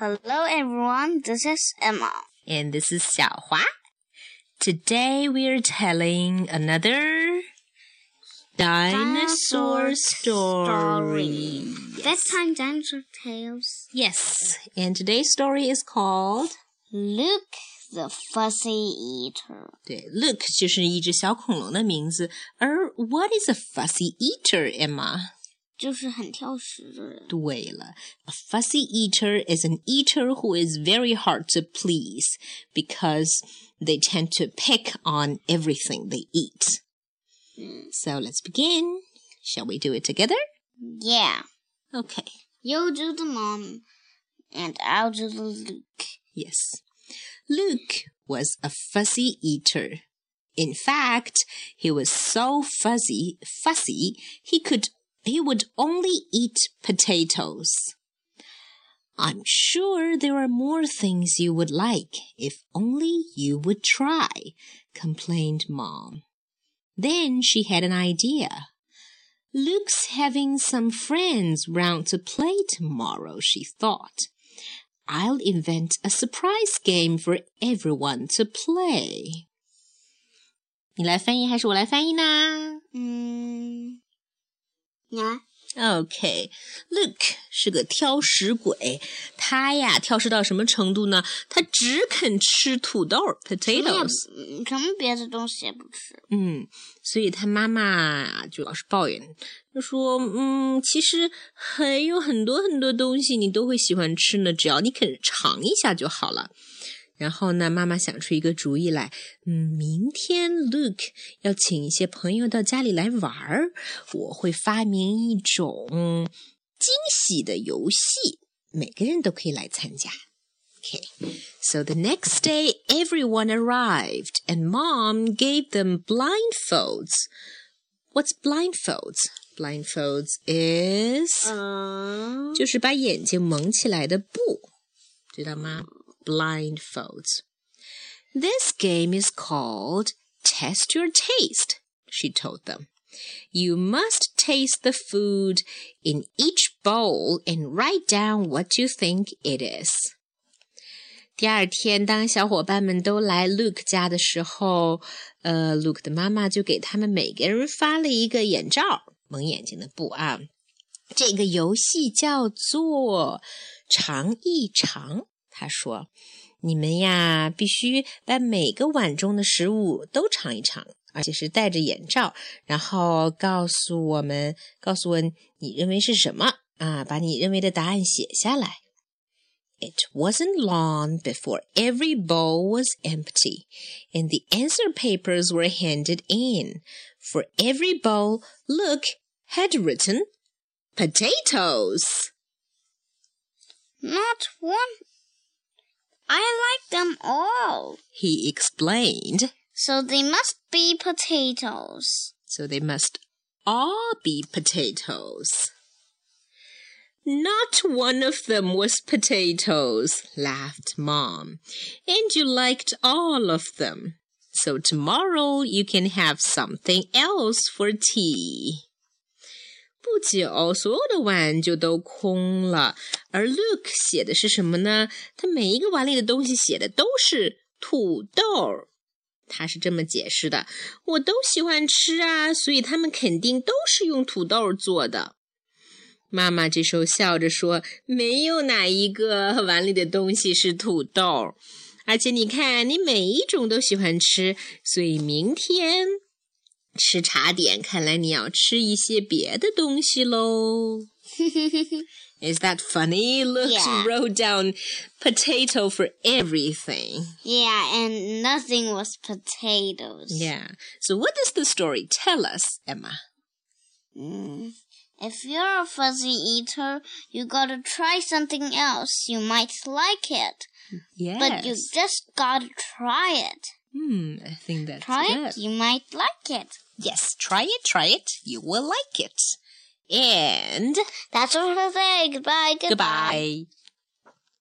Hello, everyone. This is Emma. And this is Xiaohua. Today we're telling another dinosaur, story. Bedtime dinosaur tales. Yes, and today's story is called Luke the Fussy Eater. 对，Luke 就是一只小恐龙的名字，而 What is a fussy eater, Emma? 就是很挑食的人。对了，A fussy eater is an eater who is very hard to please because they tend to pick on everything they eat. So let's begin. Shall we do it together? Yeah. Okay. You do the mom, and I'll do the Luke. Yes. Luke was a fussy eater. In fact, he was so fuzzy, fussy, he could he would only eat potatoes. I'm sure there are more things you would like if only you would try, complained Mom. Then she had an idea. Luke's having some friends round to play tomorrow, she thought. I'll invent a surprise game for everyone to play. 你来翻译还是我来翻译呢？嗯。 呀，OK，Luke 是个挑食鬼，他呀挑食到什么程度呢？他只肯吃土豆 （potatoes），什么别的东西也不吃。嗯，所以他妈妈就老是抱怨，就说：“嗯，其实还有很多很多东西你都会喜欢吃呢，只要你肯尝一下就好了。”然后呢，妈妈想出一个主意来，嗯，明天 Luke 要请一些朋友到家里来玩儿，我会发明一种惊喜的游戏，每个人都可以来参加。Okay, so the next day everyone arrived and mom gave them blindfolds. What's blindfolds? Blindfolds is 就是把眼睛蒙起来的布，知道吗 ？blindfolds. This game is called Test Your Taste, she told them. You must taste the food in each bowl and write down what you think it is. 第二天，当小伙伴们都来 Luke 家的时候，呃，Luke 的妈妈就给他们每个人发了一个眼罩，蒙眼睛的布啊。这个游戏叫做尝一尝。 ”。他说：“你们呀，必须把每个碗中的食物都尝一尝，而且是戴着眼罩，然后告诉我们，告诉我你认为是什么啊？把你认为的答案写下来。” It wasn't long before every bowl was empty, and the answer papers were handed in. For every bowl, Luke had written potatoes. Not one them all, he explained. So they must be potatoes. So they must all be potatoes. Not one of them was potatoes, laughed Mom. And you liked all of them. So tomorrow you can have something else for tea. 不久，所有的碗就都空了。而 Luke 写的是什么呢？他每一个碗里的东西写的都是土豆。他是这么解释的：“我都喜欢吃啊，所以他们肯定都是用土豆做的。”妈妈这时候笑着说：“没有哪一个碗里的东西是土豆，而且你看，你每一种都喜欢吃，所以明天。”吃茶点，看来你要吃一些别的东西喽。Is that funny? Looks yeah. wrote down potato for everything. Yeah, and nothing was potatoes. Yeah. So what does the story tell us, Emma? Mm. If you're a fuzzy eater, you gotta try something else. You might like it. Yes. But you just gotta try it. Hmm, I think that's try good. it. You might like it. Yes, try it, try it. You will like it. And that's all for today. Goodbye. Goodbye. Goodbye.